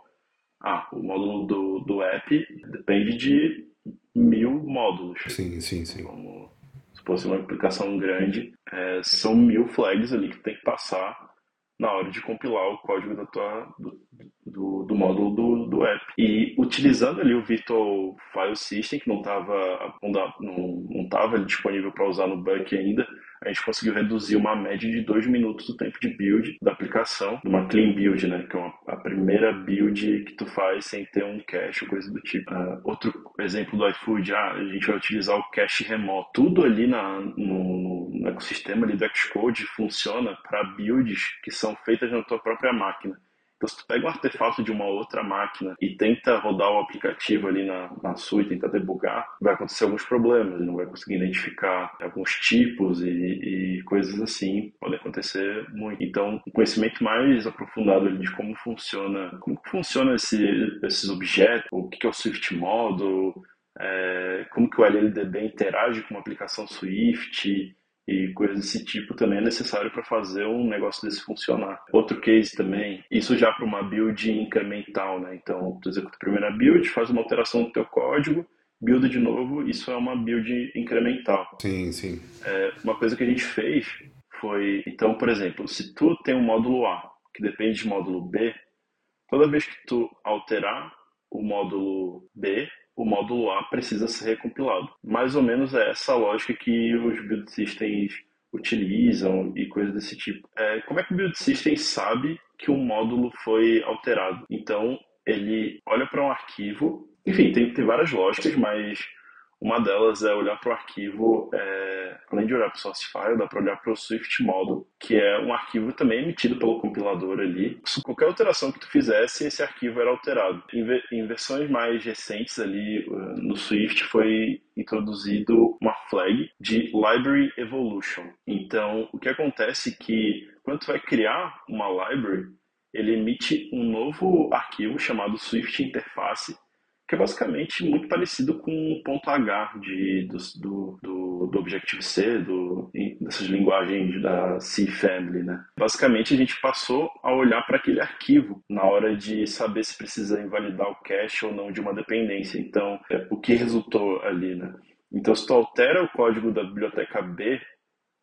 B: ah, o módulo do, do app depende de mil módulos.
A: Sim, sim, sim. Como,
B: se fosse uma aplicação grande, é, são mil flags ali que tem que passar na hora de compilar o código da tua, do, do, do módulo do, do app. E utilizando ali o Virtual File System, que não estava não, não tava disponível para usar no Buck ainda, a gente conseguiu reduzir uma média de dois minutos do tempo de build da aplicação, uma clean build, né? Que é uma, a primeira build que tu faz sem ter um cache ou coisa do tipo. Uh, outro exemplo do iFood, ah, a gente vai utilizar o cache remoto. Tudo ali na, no, no ecossistema ali do Xcode funciona para builds que são feitas na tua própria máquina. Então, se tu pega um artefato de uma outra máquina e tenta rodar o aplicativo ali na, na sua e tentar debugar, vai acontecer alguns problemas, não vai conseguir identificar alguns tipos e, e coisas assim, podem acontecer muito. Então, um conhecimento mais aprofundado de como funciona, como funciona esse, esses objetos, o que é o Swift Model, é, como que o LLDB interage com uma aplicação Swift, e coisas desse tipo também é necessário para fazer um negócio desse funcionar. Outro case também, isso já para uma build incremental, né? Então, tu executa a primeira build, faz uma alteração no teu código, build de novo, isso é uma build incremental.
A: Sim, sim.
B: É, uma coisa que a gente fez foi, então, por exemplo, se tu tem um módulo A que depende de módulo B, toda vez que tu alterar o módulo B, o módulo A precisa ser recompilado. Mais ou menos é essa lógica que os build systems utilizam e coisas desse tipo. É, como é que o build system sabe que um módulo foi alterado? Então, ele olha para um arquivo, enfim, tem, tem várias lógicas, mas uma delas é olhar para o arquivo, é, além de olhar para o source file, dá para olhar para o Swift model, que é um arquivo também emitido pelo compilador ali. Se qualquer alteração que tu fizesse, esse arquivo era alterado. Em, em versões mais recentes ali uh, no Swift foi introduzido uma flag de Library Evolution. Então, o que acontece é que quando tu vai criar uma library, ele emite um novo arquivo chamado Swift Interface que é basicamente muito parecido com o ponto H de, do, do, do Objective-C, dessas linguagens da C Family, né? Basicamente, a gente passou a olhar para aquele arquivo na hora de saber se precisa invalidar o cache ou não de uma dependência. Então, é, o que resultou ali, né? Então, se tu altera o código da biblioteca B,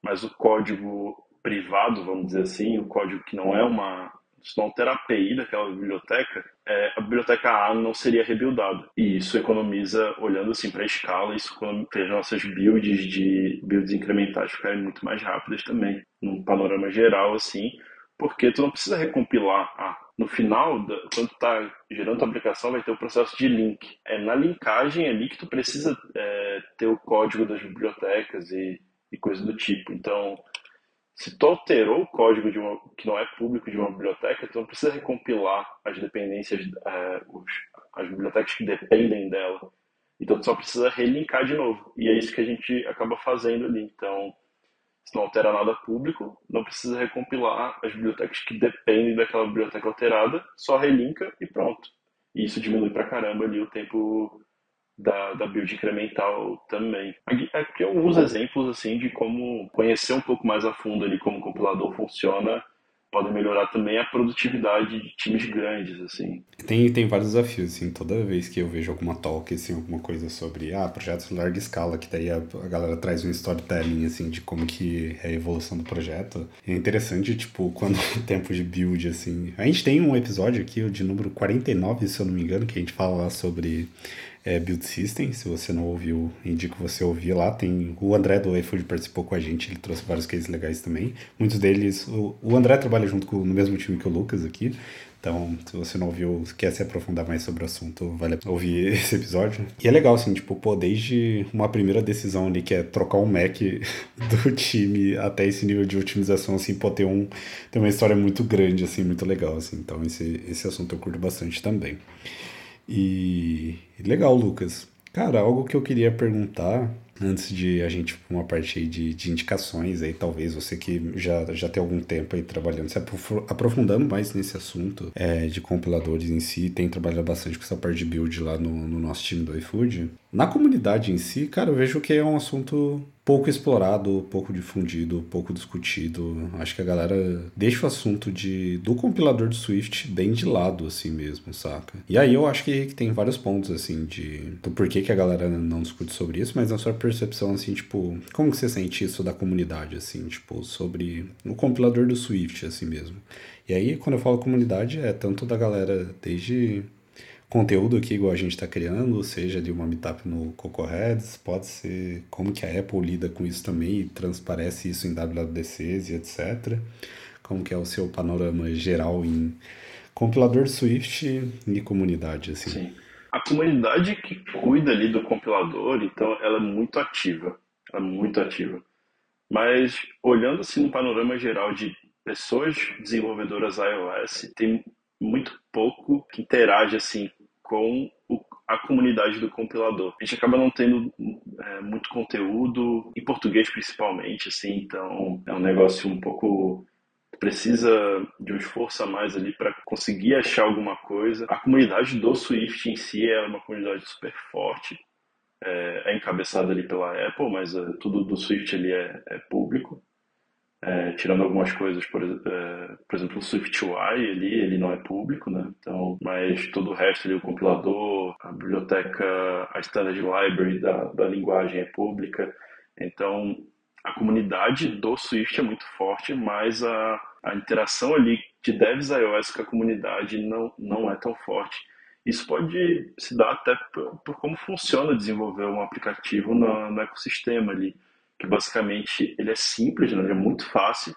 B: mas o código privado, vamos dizer assim, o código que não é uma, não ter a API daquela biblioteca, é, a biblioteca A não seria rebuildada. E isso economiza, olhando assim para a escala, isso fez nossas builds de builds incrementais ficarem muito mais rápidas também, num panorama geral assim, porque tu não precisa recompilar A. No final, quando tu está gerando a aplicação, vai ter o processo de link. É na linkagem ali que tu precisa é, ter o código das bibliotecas e, e coisas do tipo. Então, se tu alterou o código de uma, que não é público de uma biblioteca, tu não precisa recompilar as dependências, é, os, as bibliotecas que dependem dela. Então tu só precisa relinkar de novo. E é isso que a gente acaba fazendo ali. Então, se não altera nada público, não precisa recompilar as bibliotecas que dependem daquela biblioteca alterada, só relinka e pronto. E isso diminui pra caramba ali o tempo da, da build incremental também. Aqui, alguns exemplos assim de como conhecer um pouco mais a fundo ali como o compilador funciona podem melhorar também a produtividade de times grandes, assim.
A: Tem, tem vários desafios, assim, toda vez que eu vejo alguma talk, assim, alguma coisa sobre, ah, projetos em larga escala, que daí a, a, galera traz um storytelling, assim, de como que é a evolução do projeto. É interessante, tipo, quando o tempo de build, assim... A gente tem um episódio aqui, de número 49, se eu não me engano, que a gente fala sobre é, Build System. Se você não ouviu, indico você ouvir lá. Tem o André do iFood participou com a gente, ele trouxe vários cases legais também. Muitos deles, o, o André trabalha junto com, no mesmo time que o Lucas aqui. Então, se você não ouviu, quer se aprofundar mais sobre o assunto, vale ouvir esse episódio. E é legal, assim, tipo, pô, desde uma primeira decisão ali, que é trocar um Mac do time até esse nível de otimização, assim, pô, ter, um, ter uma história muito grande, assim, muito legal, assim. Então, esse, esse assunto eu curto bastante também. E legal, Lucas. Cara, algo que eu queria perguntar antes de a gente para uma parte aí de, de indicações aí, talvez você que já, já tem algum tempo aí trabalhando, se aprofundando mais nesse assunto é, de compiladores em si, tem trabalhado bastante com essa parte de build lá no, no nosso time do iFood. Na comunidade em si, cara, eu vejo que é um assunto pouco explorado, pouco difundido, pouco discutido. Acho que a galera deixa o assunto de, do compilador de Swift bem de lado, assim mesmo, saca? E aí eu acho que, que tem vários pontos, assim, de do porquê que a galera não discute sobre isso, mas na sua percepção, assim, tipo, como que você sente isso da comunidade, assim, tipo, sobre o compilador do Swift, assim mesmo? E aí, quando eu falo comunidade, é tanto da galera desde conteúdo aqui igual a gente está criando, seja de uma meetup no CocoHeads, pode ser como que a Apple lida com isso também e transparece isso em WWDCs e etc. Como que é o seu panorama geral em compilador Swift e comunidade, assim.
B: Sim. A comunidade que cuida ali do compilador, então, ela é muito ativa. Ela é muito ativa. Mas, olhando assim no panorama geral de pessoas desenvolvedoras iOS, tem muito pouco que interage assim com o, a comunidade do compilador. A gente acaba não tendo é, muito conteúdo em português principalmente, assim, então é um negócio um pouco precisa de um esforço a mais ali para conseguir achar alguma coisa. A comunidade do Swift em si é uma comunidade super forte, é, é encabeçada ali pela Apple, mas é, tudo do Swift ali é, é público. É, tirando algumas coisas, por, é, por exemplo, o SwiftUI ele, ele não é público, né? Então, mas todo o resto ali, o compilador, a biblioteca, a standard library da, da linguagem é pública. Então, a comunidade do Swift é muito forte, mas a, a interação ali de devs iOS com a comunidade não, não é tão forte. Isso pode se dar até por, por como funciona desenvolver um aplicativo no, no ecossistema ali que basicamente ele é simples, né? ele é muito fácil,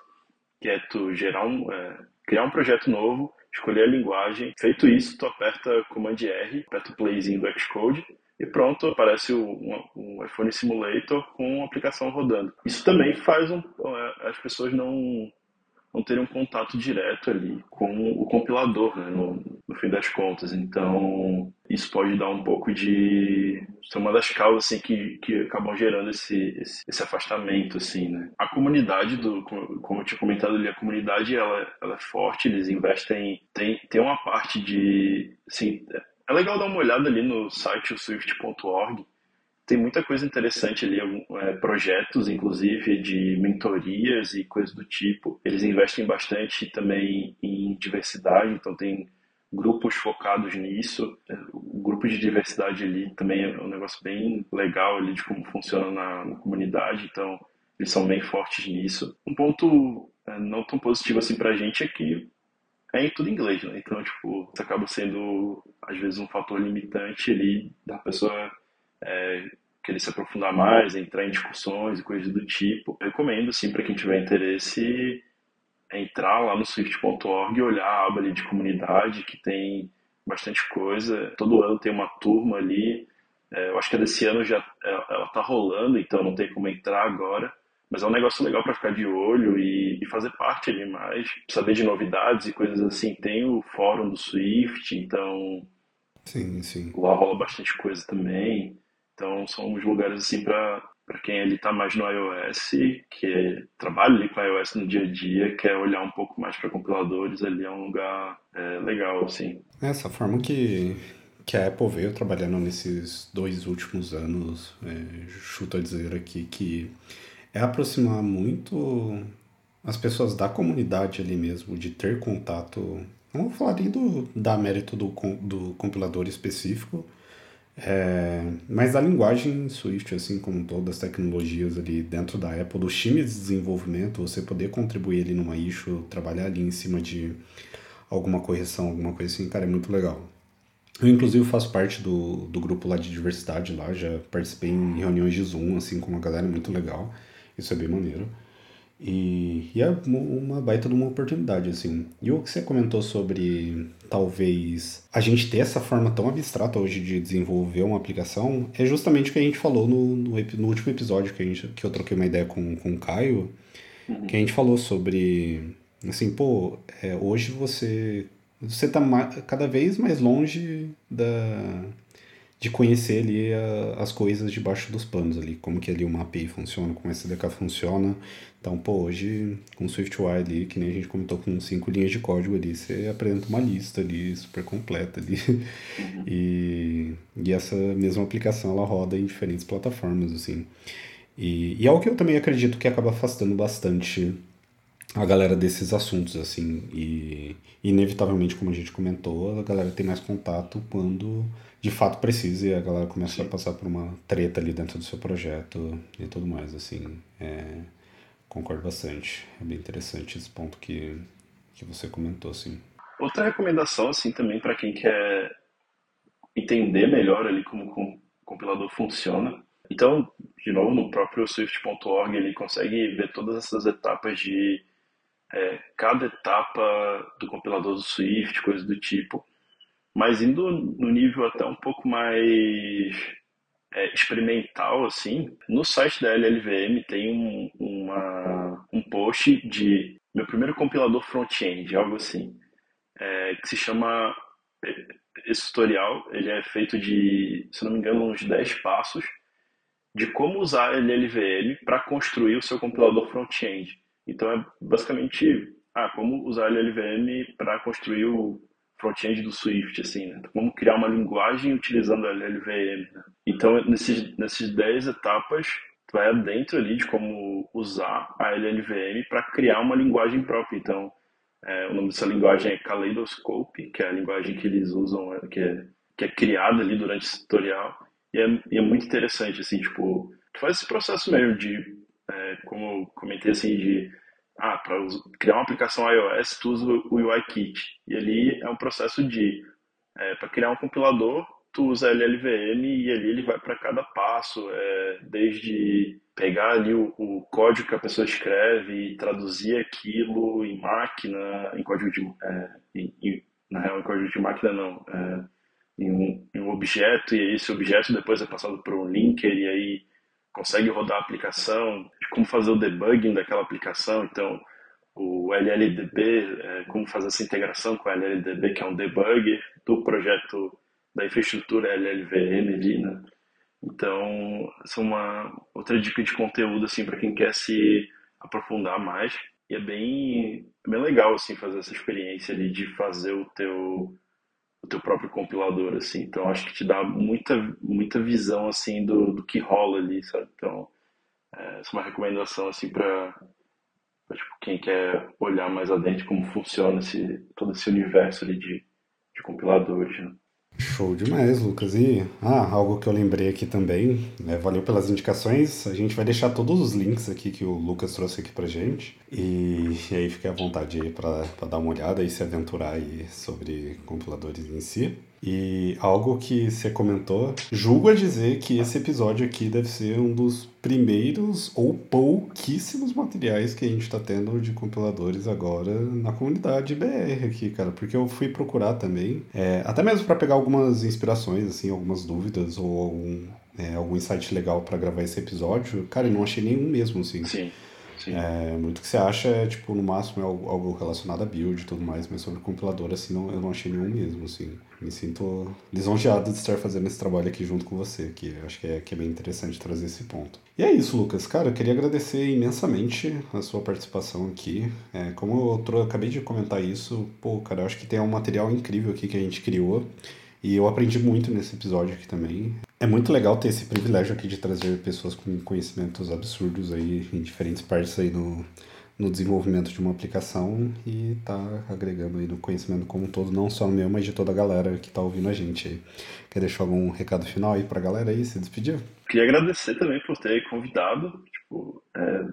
B: que é tu gerar um, é, criar um projeto novo, escolher a linguagem. Feito isso, tu aperta Command R, aperta o playzinho do Xcode e pronto, aparece um, um iPhone Simulator com uma aplicação rodando. Isso também faz um, é, as pessoas não não um contato direto ali com o compilador, né, no, no, fim das contas. Então, isso pode dar um pouco de... Isso é uma das causas, assim, que, que acabam gerando esse, esse, esse afastamento, assim, né. A comunidade, do, como eu tinha comentado ali, a comunidade, ela, ela é forte, eles investem... Tem, tem uma parte de... Assim, é legal dar uma olhada ali no site swift.org, tem muita coisa interessante ali, é, projetos, inclusive, de mentorias e coisas do tipo. Eles investem bastante também em diversidade, então tem grupos focados nisso. É, o grupo de diversidade ali também é um negócio bem legal ali de como funciona na, na comunidade, então eles são bem fortes nisso. Um ponto é, não tão positivo assim pra gente é que é em tudo inglês, né? Então, tipo, isso acaba sendo, às vezes, um fator limitante ali da pessoa é, querer se aprofundar mais, entrar em discussões e coisas do tipo. Eu recomendo, sim, para quem tiver interesse, entrar lá no swift.org e olhar a aba ali de comunidade, que tem bastante coisa. Todo ano tem uma turma ali. É, eu acho que desse ano já é, ela está rolando, então não tem como entrar agora. Mas é um negócio legal para ficar de olho e, e, fazer parte ali mais, saber de novidades e coisas assim. Tem o fórum do Swift, então
A: sim, sim.
B: lá rola bastante coisa também. Então são uns lugares assim para para quem ele está mais no iOS, que trabalha ali com iOS no dia a dia, quer olhar um pouco mais para compiladores, ali é um lugar é, legal, assim.
A: Essa forma que, que a Apple veio trabalhando nesses dois últimos anos, é, chuto a dizer aqui que é aproximar muito as pessoas da comunidade ali mesmo, de ter contato. Não vou falar nem do, da mérito do, do compilador específico, é, mas a linguagem Swift, assim como todas as tecnologias ali dentro da Apple, dos times de desenvolvimento, você poder contribuir ali numa issue, trabalhar ali em cima de alguma correção, alguma coisa assim, cara, é muito legal. Eu, inclusive, faço parte do, do grupo lá de diversidade lá, já participei em reuniões de Zoom, assim, com uma galera muito legal. Isso é bem maneiro. E, e, é uma baita de uma oportunidade, assim. E o que você comentou sobre talvez a gente ter essa forma tão abstrata hoje de desenvolver uma aplicação é justamente o que a gente falou no, no, no último episódio que, a gente, que eu troquei uma ideia com, com o Caio, uhum. que a gente falou sobre, assim, pô, é, hoje você, você tá cada vez mais longe da de conhecer ali a, as coisas debaixo dos panos ali, como que ali uma API funciona, como a SDK funciona. Então, pô, hoje com o SwiftUI ali, que nem a gente comentou com cinco linhas de código ali, você apresenta uma lista ali super completa ali. Uhum. E, e essa mesma aplicação ela roda em diferentes plataformas, assim. E, e é o que eu também acredito que acaba afastando bastante a galera desses assuntos, assim. E inevitavelmente, como a gente comentou, a galera tem mais contato quando de fato precisa e a galera começa Sim. a passar por uma treta ali dentro do seu projeto e tudo mais, assim. É, concordo bastante. É bem interessante esse ponto que, que você comentou, assim.
B: Outra recomendação, assim, também para quem quer entender melhor ali como o compilador funciona. Então, de novo, no próprio swift.org ele consegue ver todas essas etapas de é, cada etapa do compilador do Swift, coisas do tipo. Mas indo no nível até um pouco mais é, experimental, assim, no site da LLVM tem um, uma, um post de meu primeiro compilador front-end, algo assim. é, que se chama. Esse tutorial ele é feito de, se não me engano, uns 10 passos de como usar LLVM para construir o seu compilador front-end. Então é basicamente ah, como usar LLVM para construir o front-end do Swift, assim, né? Como criar uma linguagem utilizando LLVM. Né? Então, nesses, nesses 10 etapas, tu vai dentro ali de como usar a LLVM para criar uma linguagem própria. Então, é, o nome dessa linguagem é Kaleidoscope, que é a linguagem que eles usam, é, que é, que é criada ali durante esse tutorial. E é, e é muito interessante, assim, tipo, tu faz esse processo mesmo de, é, como eu comentei, assim, de ah, para criar uma aplicação iOS, tu usa o UIKit. E ali é um processo de, é, para criar um compilador, tu usa LLVM e ali ele vai para cada passo, é, desde pegar ali o, o, código que a pessoa escreve e traduzir aquilo em máquina, em código de, é, em, em, na real, em código de máquina não, é, em um, em um objeto e esse objeto depois é passado por um linker e consegue rodar a aplicação, como fazer o debugging daquela aplicação, então o LLDB, é, como fazer essa integração com o LLDB, que é um debugger do projeto da infraestrutura LLVM ali, né? Então, essa é uma outra dica de conteúdo assim para quem quer se aprofundar mais. E é bem, é bem legal assim fazer essa experiência ali de fazer o teu o teu próprio compilador, assim. Então, acho que te dá muita, muita visão, assim, do, do que rola ali, sabe? Então, é, essa é uma recomendação, assim, para tipo, quem quer olhar mais adentro como funciona esse, todo esse universo ali de, de compiladores, né?
A: Show demais, Lucas. E ah, algo que eu lembrei aqui também, né, valeu pelas indicações. A gente vai deixar todos os links aqui que o Lucas trouxe aqui pra gente. E, e aí fique à vontade aí para dar uma olhada e se aventurar aí sobre compiladores em si. E algo que você comentou, julgo a dizer que esse episódio aqui deve ser um dos primeiros ou pouquíssimos materiais que a gente está tendo de compiladores agora na comunidade BR aqui, cara, porque eu fui procurar também, é, até mesmo para pegar algumas inspirações, assim, algumas dúvidas ou algum, é, algum insight legal para gravar esse episódio, cara, eu não achei nenhum mesmo, assim.
B: Sim.
A: É, muito que você acha é, tipo, no máximo é algo, relacionado a build e tudo mais, mas sobre compilador, assim, não, eu não achei nenhum mesmo, assim. Me sinto lisonjeado de estar fazendo esse trabalho aqui junto com você, que acho que é, que é bem interessante trazer esse ponto. E é isso, Lucas. Cara, eu queria agradecer imensamente a sua participação aqui. É, como eu acabei de comentar isso, pô, cara, eu acho que tem um material incrível aqui que a gente criou. E eu aprendi muito nesse episódio aqui também. É muito legal ter esse privilégio aqui de trazer pessoas com conhecimentos absurdos aí em diferentes partes aí no, no desenvolvimento de uma aplicação e tá agregando aí no conhecimento como um todo, não só meu, mas de toda a galera que tá ouvindo a gente aí. Quer deixar algum recado final aí pra galera aí, se despedir?
B: Queria agradecer também por ter convidado, tipo, é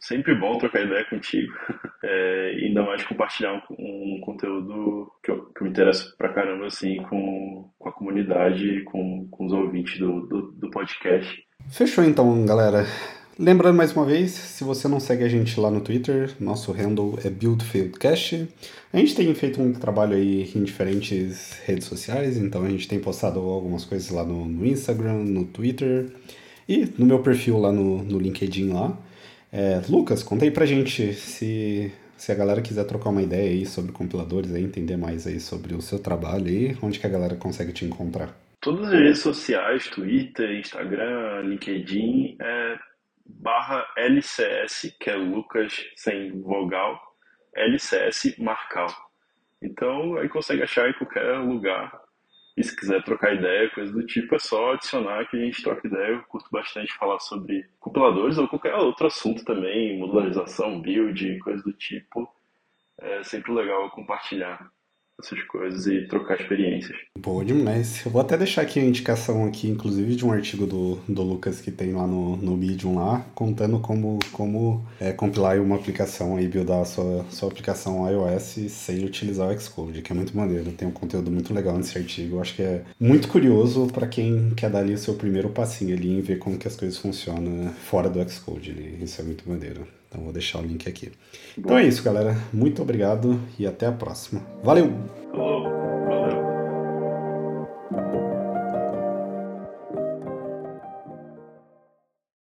B: sempre bom trocar ideia contigo, é, ainda mais compartilhar um, um conteúdo que eu, que me interesso pra caramba, assim, com, com a comunidade, com, com os ouvintes do, do, do podcast.
A: Fechou então, galera. Lembrando mais uma vez, se você não segue a gente lá no Twitter, nosso handle é BuildFieldCast. A gente tem feito um trabalho aí em diferentes redes sociais, então a gente tem postado algumas coisas lá no, no Instagram, no Twitter e no meu perfil lá no, no LinkedIn lá. É, Lucas, conta aí pra gente se, se a galera quiser trocar uma ideia aí sobre compiladores, aí, entender mais aí sobre o seu trabalho aí, onde que a galera consegue te encontrar?
B: Todas as redes sociais, Twitter, Instagram, LinkedIn, é barra LCS, que é Lucas sem vogal, LCS Marcal. Então aí consegue achar em qualquer lugar. E se quiser trocar ideia, coisa do tipo, é só adicionar que a gente troca ideia. Eu curto bastante falar sobre compiladores ou qualquer outro assunto também, modularização, build, coisa do tipo. É sempre legal compartilhar essas coisas e trocar experiências.
A: Boa demais. Eu vou até deixar aqui a indicação aqui, inclusive, de um artigo do, do Lucas que tem lá no, no Medium lá, contando como, como é, compilar uma aplicação e buildar a sua, sua aplicação iOS sem utilizar o Xcode, que é muito maneiro. Tem um conteúdo muito legal nesse artigo. Eu acho que é muito curioso para quem quer dar ali o seu primeiro passinho ali em ver como que as coisas funcionam fora do Xcode. Isso é muito maneiro. Então vou deixar o link aqui. Então é isso, galera. Muito obrigado e até a próxima. Valeu!